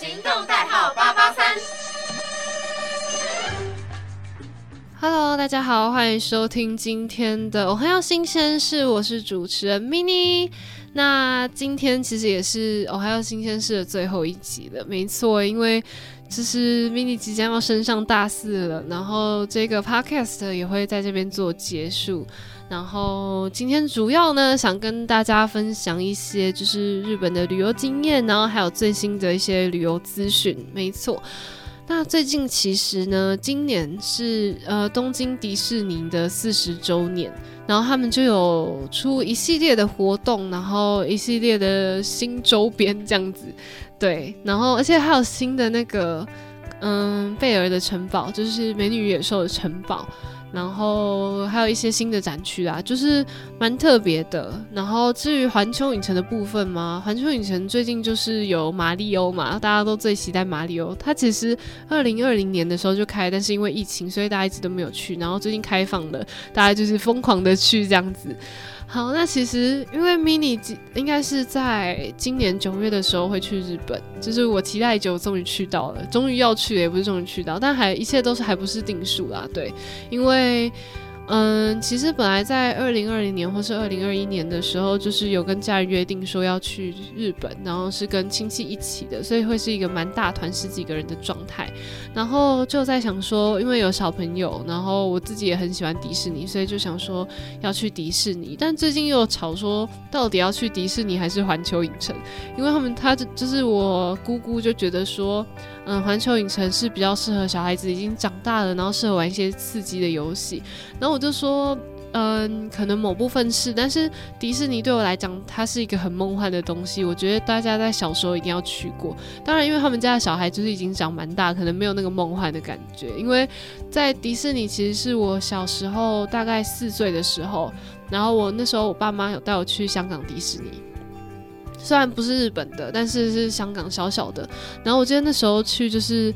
行动代号八八三。Hello，大家好，欢迎收听今天的《我很要新鲜事》，我是主持人 mini。那今天其实也是《我还要新鲜事》的最后一集了，没错，因为这是 mini 即将要升上大四了，然后这个 podcast 也会在这边做结束。然后今天主要呢，想跟大家分享一些就是日本的旅游经验，然后还有最新的一些旅游资讯，没错。那最近其实呢，今年是呃东京迪士尼的四十周年，然后他们就有出一系列的活动，然后一系列的新周边这样子，对，然后而且还有新的那个嗯贝尔的城堡，就是美女野兽的城堡。然后还有一些新的展区啊，就是蛮特别的。然后至于环球影城的部分嘛，环球影城最近就是有马里欧嘛，大家都最期待马里欧。它其实二零二零年的时候就开，但是因为疫情，所以大家一直都没有去。然后最近开放了，大家就是疯狂的去这样子。好，那其实因为 mini 应该是在今年九月的时候会去日本，就是我期待已久，终于去到了，终于要去，也不是终于去到，但还一切都是还不是定数啦，对，因为。因嗯，其实本来在二零二零年或是二零二一年的时候，就是有跟家人约定说要去日本，然后是跟亲戚一起的，所以会是一个蛮大团十几个人的状态。然后就在想说，因为有小朋友，然后我自己也很喜欢迪士尼，所以就想说要去迪士尼。但最近又吵说，到底要去迪士尼还是环球影城？因为他们他就是我姑姑就觉得说。嗯，环球影城是比较适合小孩子已经长大了，然后适合玩一些刺激的游戏。然后我就说，嗯，可能某部分是，但是迪士尼对我来讲，它是一个很梦幻的东西。我觉得大家在小时候一定要去过。当然，因为他们家的小孩就是已经长蛮大，可能没有那个梦幻的感觉。因为在迪士尼，其实是我小时候大概四岁的时候，然后我那时候我爸妈有带我去香港迪士尼。虽然不是日本的，但是是香港小小的。然后我记得那时候去就是。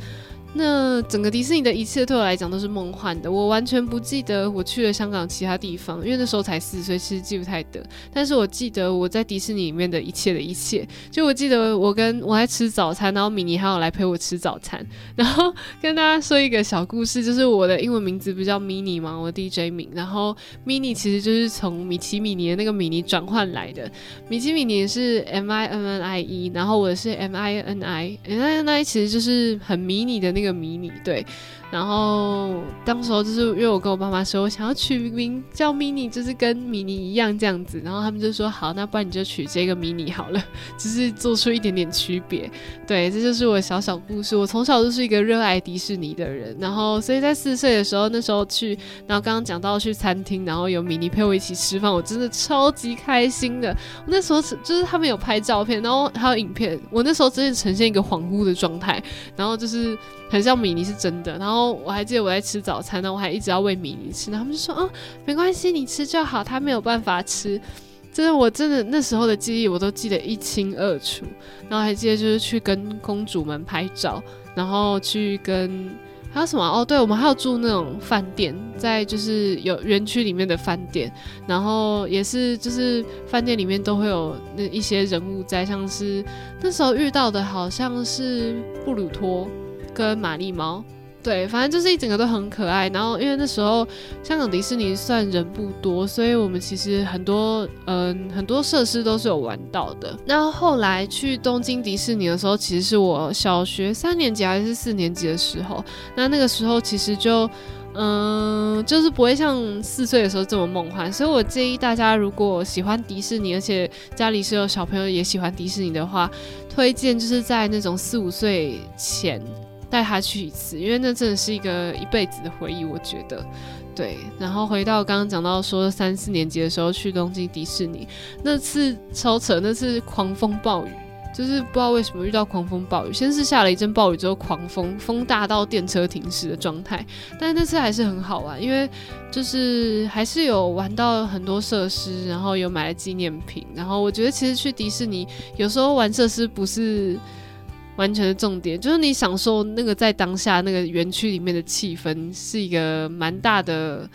那整个迪士尼的一切对我来讲都是梦幻的，我完全不记得我去了香港其他地方，因为那时候才四岁，其实记不太得。但是我记得我在迪士尼里面的一切的一切，就我记得我跟我在吃早餐，然后米妮还有来陪我吃早餐。然后跟大家说一个小故事，就是我的英文名字不叫 Mini 吗？我 DJ 名，然后 Mini 其实就是从米奇米妮的那个米妮转换来的。米奇米妮是 M I N N I E，然后我是 M I N I，M I N I 其实就是很迷你的那。个迷你对。然后当时候就是因为我跟我爸妈说，我想要取名叫 mini，就是跟米妮一样这样子。然后他们就说好，那不然你就取这个 mini 好了，只是做出一点点区别。对，这就是我小小故事。我从小就是一个热爱迪士尼的人，然后所以在四岁的时候，那时候去，然后刚刚讲到去餐厅，然后有米妮陪我一起吃饭，我真的超级开心的。我那时候就是他们有拍照片，然后还有影片，我那时候真的呈现一个恍惚的状态，然后就是很像米妮是真的，然后。我还记得我在吃早餐呢，我还一直要喂米妮吃，然后他们就说：“哦，没关系，你吃就好。”他没有办法吃，真的，我真的那时候的记忆我都记得一清二楚。然后还记得就是去跟公主们拍照，然后去跟还有什么哦？对，我们还有住那种饭店，在就是有园区里面的饭店，然后也是就是饭店里面都会有那一些人物在，像是那时候遇到的好像是布鲁托跟玛丽猫。对，反正就是一整个都很可爱。然后因为那时候香港迪士尼算人不多，所以我们其实很多嗯很多设施都是有玩到的。那后来去东京迪士尼的时候，其实是我小学三年级还是四年级的时候。那那个时候其实就嗯就是不会像四岁的时候这么梦幻。所以我建议大家，如果喜欢迪士尼，而且家里是有小朋友也喜欢迪士尼的话，推荐就是在那种四五岁前。带他去一次，因为那真的是一个一辈子的回忆，我觉得。对，然后回到刚刚讲到说三四年级的时候去东京迪士尼，那次超扯，那次狂风暴雨，就是不知道为什么遇到狂风暴雨，先是下了一阵暴雨之后狂风，风大到电车停驶的状态，但那次还是很好玩，因为就是还是有玩到很多设施，然后有买了纪念品，然后我觉得其实去迪士尼有时候玩设施不是。完全的重点就是你享受那个在当下那个园区里面的气氛，是一个蛮大的，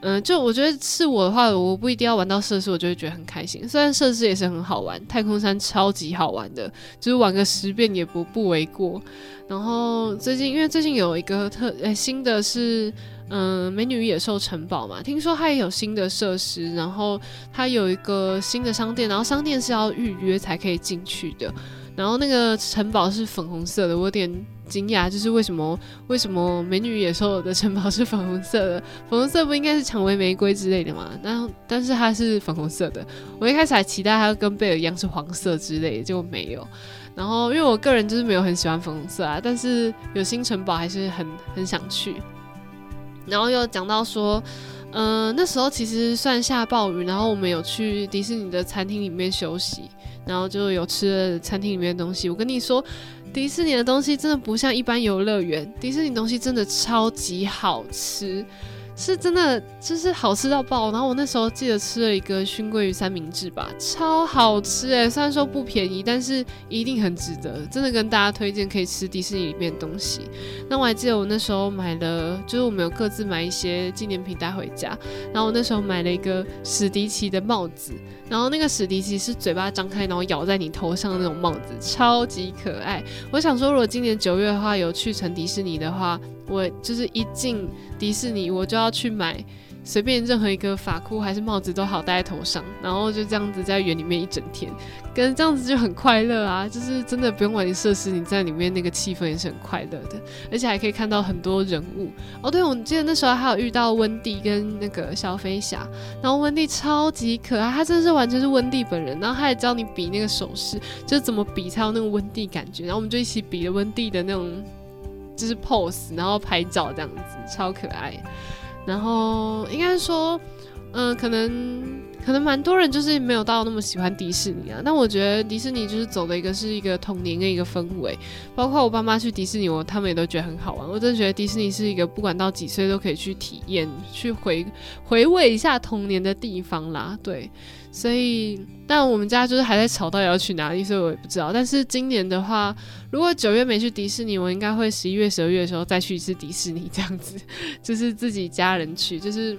嗯，就我觉得是我的话，我不一定要玩到设施，我就会觉得很开心。虽然设施也是很好玩，太空山超级好玩的，就是玩个十遍也不不为过。然后最近，因为最近有一个特诶新的是，嗯，美女野兽城堡嘛，听说它也有新的设施，然后它有一个新的商店，然后商店是要预约才可以进去的。然后那个城堡是粉红色的，我有点惊讶，就是为什么为什么美女野兽的城堡是粉红色的？粉红色不应该是蔷薇玫瑰之类的吗？但但是它是粉红色的，我一开始还期待它跟贝尔一样是黄色之类的，结果没有。然后因为我个人就是没有很喜欢粉红色啊，但是有新城堡还是很很想去。然后又讲到说，嗯，那时候其实算下暴雨，然后我们有去迪士尼的餐厅里面休息。然后就有吃了餐厅里面的东西。我跟你说，迪士尼的东西真的不像一般游乐园，迪士尼东西真的超级好吃。是真的，就是好吃到爆。然后我那时候记得吃了一个熏鲑鱼三明治吧，超好吃诶。虽然说不便宜，但是一定很值得。真的跟大家推荐可以吃迪士尼里面的东西。那我还记得我那时候买了，就是我们有各自买一些纪念品带回家。然后我那时候买了一个史迪奇的帽子，然后那个史迪奇是嘴巴张开，然后咬在你头上的那种帽子，超级可爱。我想说，如果今年九月的话有去成迪士尼的话。我就是一进迪士尼，我就要去买随便任何一个发箍还是帽子都好戴在头上，然后就这样子在园里面一整天，跟这样子就很快乐啊！就是真的不用管你设施，你在里面那个气氛也是很快乐的，而且还可以看到很多人物哦。对，我记得那时候还有遇到温蒂跟那个小飞侠，然后温蒂超级可爱，他真的是完全是温蒂本人，然后他还教你比那个手势，就是怎么比才有那个温蒂感觉，然后我们就一起比了温蒂的那种。就是 pose，然后拍照这样子，超可爱。然后应该说，嗯，可能可能蛮多人就是没有到那么喜欢迪士尼啊。但我觉得迪士尼就是走的一个是一个童年跟一个氛围，包括我爸妈去迪士尼，我他们也都觉得很好玩。我真的觉得迪士尼是一个不管到几岁都可以去体验、去回回味一下童年的地方啦。对。所以，但我们家就是还在吵到底要去哪里，所以我也不知道。但是今年的话，如果九月没去迪士尼，我应该会十一月、十二月的时候再去一次迪士尼，这样子，就是自己家人去，就是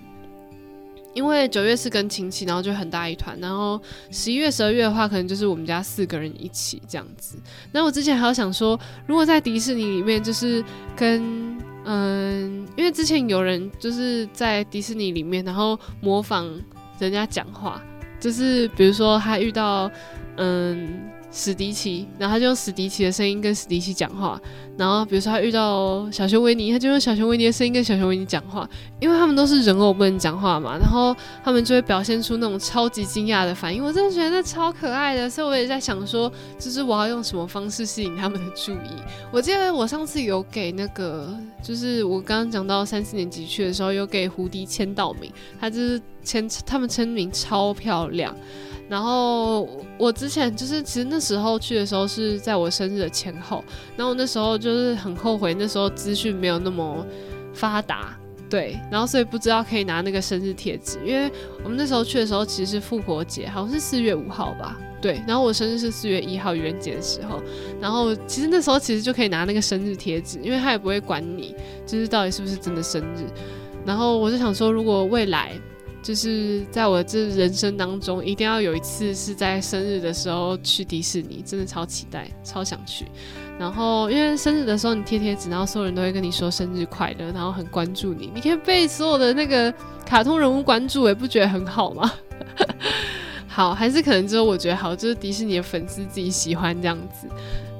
因为九月是跟亲戚，然后就很大一团，然后十一月、十二月的话，可能就是我们家四个人一起这样子。那我之前还有想说，如果在迪士尼里面，就是跟嗯，因为之前有人就是在迪士尼里面，然后模仿人家讲话。就是比如说他遇到嗯史迪奇，然后他就用史迪奇的声音跟史迪奇讲话。然后比如说他遇到小熊维尼，他就用小熊维尼的声音跟小熊维尼讲话。因为他们都是人偶不能讲话嘛，然后他们就会表现出那种超级惊讶的反应。我真的觉得超可爱的，所以我也在想说，就是我要用什么方式吸引他们的注意。我记得我上次有给那个，就是我刚刚讲到三四年级去的时候，有给胡迪签到名，他就是签他们签名超漂亮。然后我之前就是，其实那时候去的时候是在我生日的前后，然后那时候就是很后悔，那时候资讯没有那么发达，对，然后所以不知道可以拿那个生日贴纸，因为我们那时候去的时候其实是复活节，好像是四月五号吧，对，然后我生日是四月一号愚人节的时候，然后其实那时候其实就可以拿那个生日贴纸，因为他也不会管你，就是到底是不是真的生日，然后我就想说，如果未来。就是在我这人生当中，一定要有一次是在生日的时候去迪士尼，真的超期待，超想去。然后因为生日的时候你贴贴纸，然后所有人都会跟你说生日快乐，然后很关注你，你可以被所有的那个卡通人物关注，也不觉得很好吗？好，还是可能只有我觉得好，就是迪士尼的粉丝自己喜欢这样子。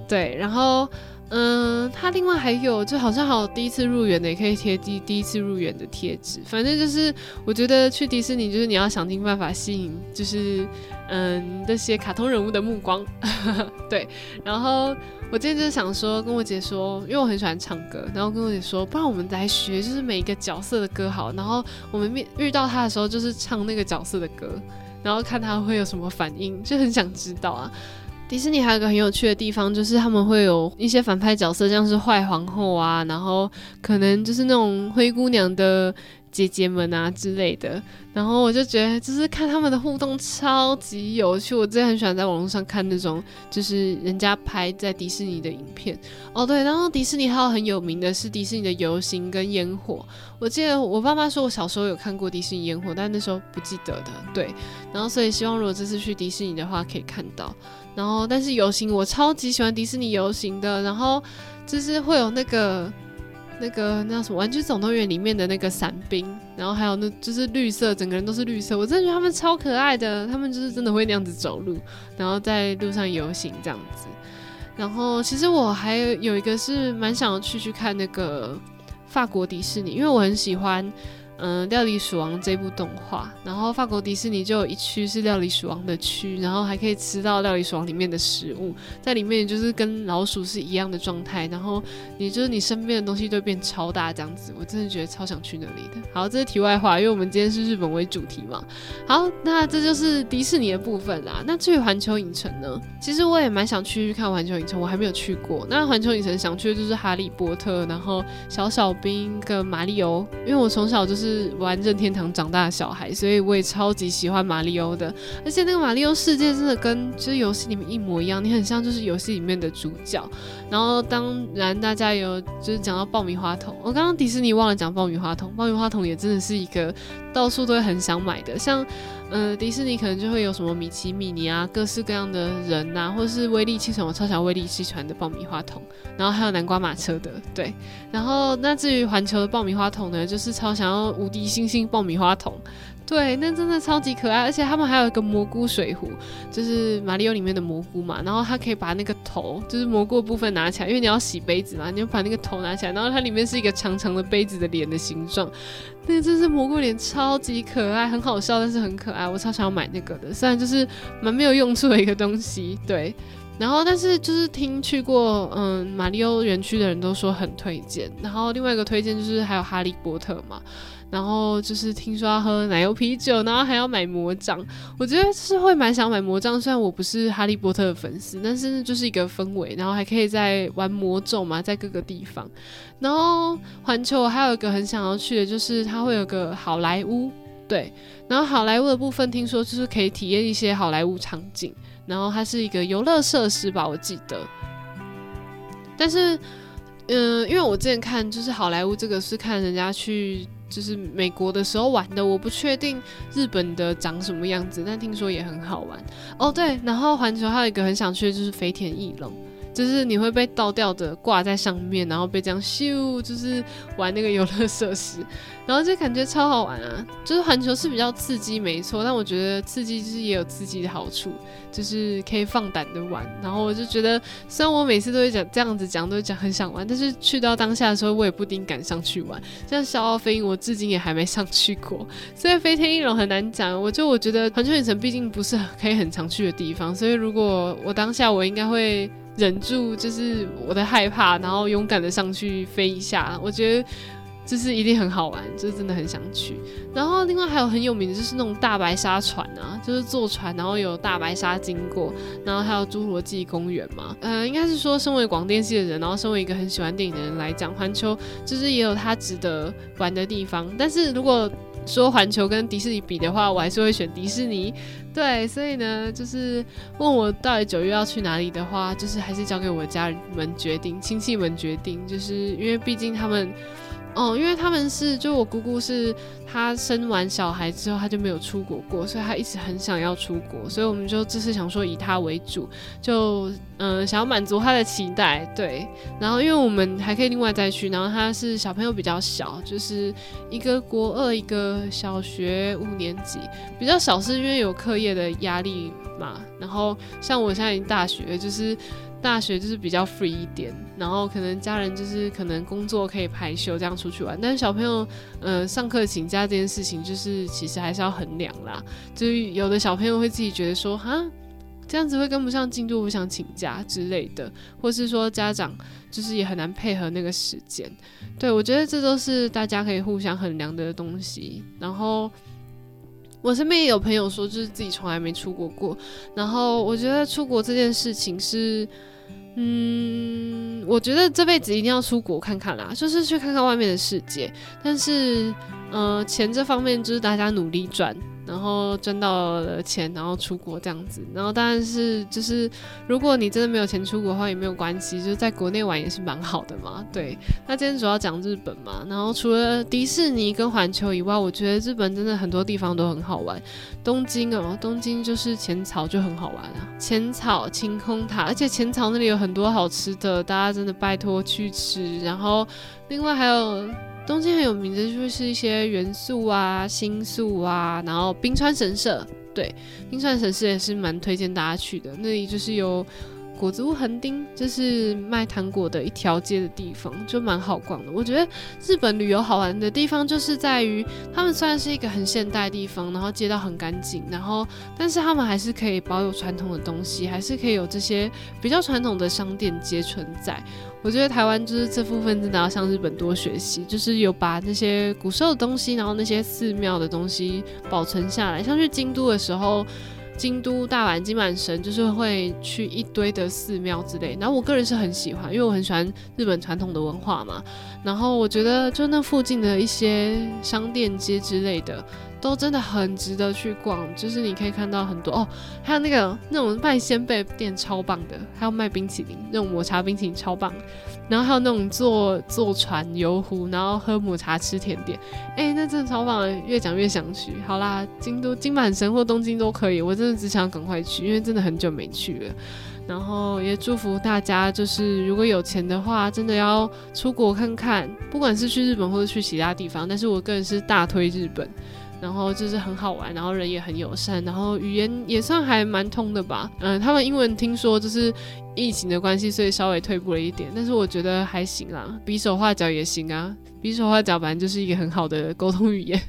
对，然后。嗯，他另外还有，就好像还有第一次入园的，也可以贴第第一次入园的贴纸。反正就是，我觉得去迪士尼就是你要想尽办法吸引，就是嗯那些卡通人物的目光。对，然后我今天就是想说，跟我姐说，因为我很喜欢唱歌，然后跟我姐说，不然我们来学，就是每一个角色的歌好，然后我们面遇到他的时候，就是唱那个角色的歌，然后看他会有什么反应，就很想知道啊。迪士尼还有个很有趣的地方，就是他们会有一些反派角色，像是坏皇后啊，然后可能就是那种灰姑娘的。姐姐们啊之类的，然后我就觉得，就是看他们的互动超级有趣。我真的很喜欢在网络上看那种，就是人家拍在迪士尼的影片。哦，对，然后迪士尼还有很有名的是迪士尼的游行跟烟火。我记得我爸妈说我小时候有看过迪士尼烟火，但那时候不记得的。对，然后所以希望如果这次去迪士尼的话可以看到。然后但是游行我超级喜欢迪士尼游行的，然后就是会有那个。那个那什么《玩具总动员》里面的那个伞兵，然后还有那就是绿色，整个人都是绿色，我真的觉得他们超可爱的。他们就是真的会那样子走路，然后在路上游行这样子。然后其实我还有一个是蛮想要去去看那个法国迪士尼，因为我很喜欢。嗯，料理鼠王这部动画，然后法国迪士尼就有一区是料理鼠王的区，然后还可以吃到料理鼠王里面的食物，在里面就是跟老鼠是一样的状态，然后你就是你身边的东西都变超大这样子，我真的觉得超想去那里的。好，这是题外话，因为我们今天是日本为主题嘛。好，那这就是迪士尼的部分啦。那至于环球影城呢？其实我也蛮想去看环球影城，我还没有去过。那环球影城想去的就是哈利波特，然后小小兵跟马里欧，因为我从小就是。是玩任天堂长大的小孩，所以我也超级喜欢马里奥的。而且那个马里奥世界真的跟就是游戏里面一模一样，你很像就是游戏里面的主角。然后当然大家有就是讲到爆米花桶，我刚刚迪士尼忘了讲爆米花桶，爆米花桶也真的是一个到处都会很想买的，像。呃，迪士尼可能就会有什么米奇、米妮啊，各式各样的人呐，或者是威力气船，我超想威力气船的爆米花桶，然后还有南瓜马车的，对。然后那至于环球的爆米花桶呢，就是超想要无敌星星爆米花桶。对，那真的超级可爱，而且他们还有一个蘑菇水壶，就是马里奥里面的蘑菇嘛。然后它可以把那个头，就是蘑菇部分拿起来，因为你要洗杯子嘛，你就把那个头拿起来，然后它里面是一个长长的杯子的脸的形状。那真是蘑菇脸，超级可爱，很好笑，但是很可爱。我超想要买那个的，虽然就是蛮没有用处的一个东西。对，然后但是就是听去过嗯马里奥园区的人都说很推荐。然后另外一个推荐就是还有哈利波特嘛。然后就是听说要喝奶油啤酒，然后还要买魔杖。我觉得是会蛮想买魔杖，虽然我不是哈利波特的粉丝，但是就是一个氛围，然后还可以在玩魔咒嘛，在各个地方。然后环球还有一个很想要去的，就是它会有个好莱坞，对。然后好莱坞的部分听说就是可以体验一些好莱坞场景，然后它是一个游乐设施吧，我记得。但是，嗯，因为我之前看就是好莱坞这个是看人家去。就是美国的时候玩的，我不确定日本的长什么样子，但听说也很好玩哦。对，然后环球还有一个很想去的就是飞田翼龙。就是你会被倒吊的挂在上面，然后被这样咻，就是玩那个游乐设施，然后就感觉超好玩啊！就是环球是比较刺激，没错，但我觉得刺激就是也有刺激的好处，就是可以放胆的玩。然后我就觉得，虽然我每次都会讲这样子讲，都会讲很想玩，但是去到当下的时候，我也不一定敢上去玩。像小奥飞鹰，我至今也还没上去过，所以飞天翼龙很难讲。我就我觉得环球影城毕竟不是可以很常去的地方，所以如果我当下我应该会。忍住就是我的害怕，然后勇敢的上去飞一下，我觉得就是一定很好玩，就是真的很想去。然后另外还有很有名的就是那种大白鲨船啊，就是坐船然后有大白鲨经过，然后还有侏罗纪公园嘛。呃，应该是说身为广电系的人，然后身为一个很喜欢电影的人来讲，环球就是也有它值得玩的地方。但是如果说环球跟迪士尼比的话，我还是会选迪士尼。对，所以呢，就是问我到底九月要去哪里的话，就是还是交给我家人们决定，亲戚们决定，就是因为毕竟他们。哦，因为他们是，就我姑姑是，她生完小孩之后，她就没有出国过，所以她一直很想要出国，所以我们就这次想说以她为主，就嗯想要满足她的期待，对。然后因为我们还可以另外再去，然后她是小朋友比较小，就是一个国二，一个小学五年级，比较小是因为有课业的压力嘛。然后像我现在已经大学，就是。大学就是比较 free 一点，然后可能家人就是可能工作可以排休这样出去玩，但是小朋友，呃，上课请假这件事情就是其实还是要衡量啦。就是有的小朋友会自己觉得说，哈，这样子会跟不上进度，不想请假之类的，或是说家长就是也很难配合那个时间。对我觉得这都是大家可以互相衡量的东西。然后。我身边也有朋友说，就是自己从来没出国过。然后我觉得出国这件事情是，嗯，我觉得这辈子一定要出国看看啦，就是去看看外面的世界。但是，呃，钱这方面就是大家努力赚。然后赚到了钱，然后出国这样子。然后当然是就是，如果你真的没有钱出国的话，也没有关系，就是在国内玩也是蛮好的嘛。对，那今天主要讲日本嘛。然后除了迪士尼跟环球以外，我觉得日本真的很多地方都很好玩。东京哦，东京就是浅草就很好玩啊，浅草晴空塔，而且浅草那里有很多好吃的，大家真的拜托去吃。然后另外还有。东京很有名的就是一些元素啊、星宿啊，然后冰川神社，对，冰川神社也是蛮推荐大家去的。那里就是有果子屋横丁，就是卖糖果的一条街的地方，就蛮好逛的。我觉得日本旅游好玩的地方就是在于，他们虽然是一个很现代的地方，然后街道很干净，然后但是他们还是可以保有传统的东西，还是可以有这些比较传统的商店街存在。我觉得台湾就是这部分真的要向日本多学习，就是有把那些古时候的东西，然后那些寺庙的东西保存下来。像去京都的时候，京都、大阪、金满神，就是会去一堆的寺庙之类。然后我个人是很喜欢，因为我很喜欢日本传统的文化嘛。然后我觉得就那附近的一些商店街之类的。都真的很值得去逛，就是你可以看到很多哦，还有那个那种卖鲜贝店超棒的，还有卖冰淇淋那种抹茶冰淇淋超棒，然后还有那种坐坐船游湖，然后喝抹茶吃甜点，哎，那真的超棒，越讲越想去。好啦，京都金满神或东京都可以，我真的只想赶快去，因为真的很久没去了。然后也祝福大家，就是如果有钱的话，真的要出国看看，不管是去日本或者去其他地方，但是我个人是大推日本。然后就是很好玩，然后人也很友善，然后语言也算还蛮通的吧。嗯，他们英文听说就是疫情的关系，所以稍微退步了一点，但是我觉得还行啦，比手画脚也行啊。比手画脚反正就是一个很好的沟通语言。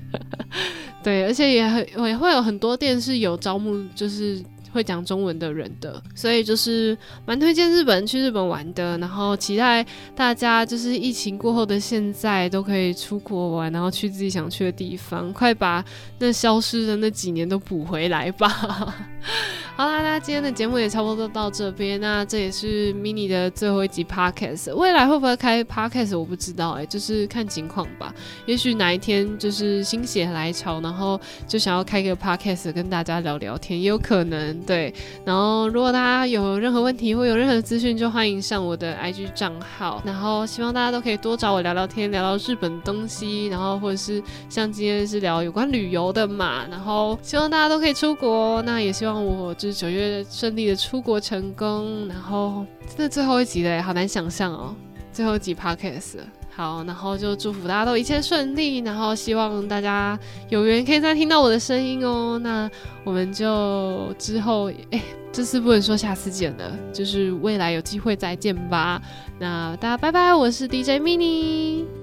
对，而且也很也会有很多店是有招募，就是。会讲中文的人的，所以就是蛮推荐日本去日本玩的，然后期待大家就是疫情过后的现在都可以出国玩，然后去自己想去的地方，快把那消失的那几年都补回来吧。好啦，那今天的节目也差不多到这边。那这也是 mini 的最后一集 podcast。未来会不会开 podcast 我不知道哎，就是看情况吧。也许哪一天就是心血来潮，然后就想要开个 podcast 跟大家聊聊天，也有可能。对。然后如果大家有任何问题或有任何资讯，就欢迎上我的 IG 账号。然后希望大家都可以多找我聊聊天，聊聊日本东西，然后或者是像今天是聊有关旅游的嘛。然后希望大家都可以出国。那也希望我就是九月顺利的出国成功，然后真的最后一集嘞，好难想象哦，最后一集 podcast，好，然后就祝福大家都一切顺利，然后希望大家有缘可以再听到我的声音哦，那我们就之后，哎，这次不能说下次见了，就是未来有机会再见吧，那大家拜拜，我是 DJ mini。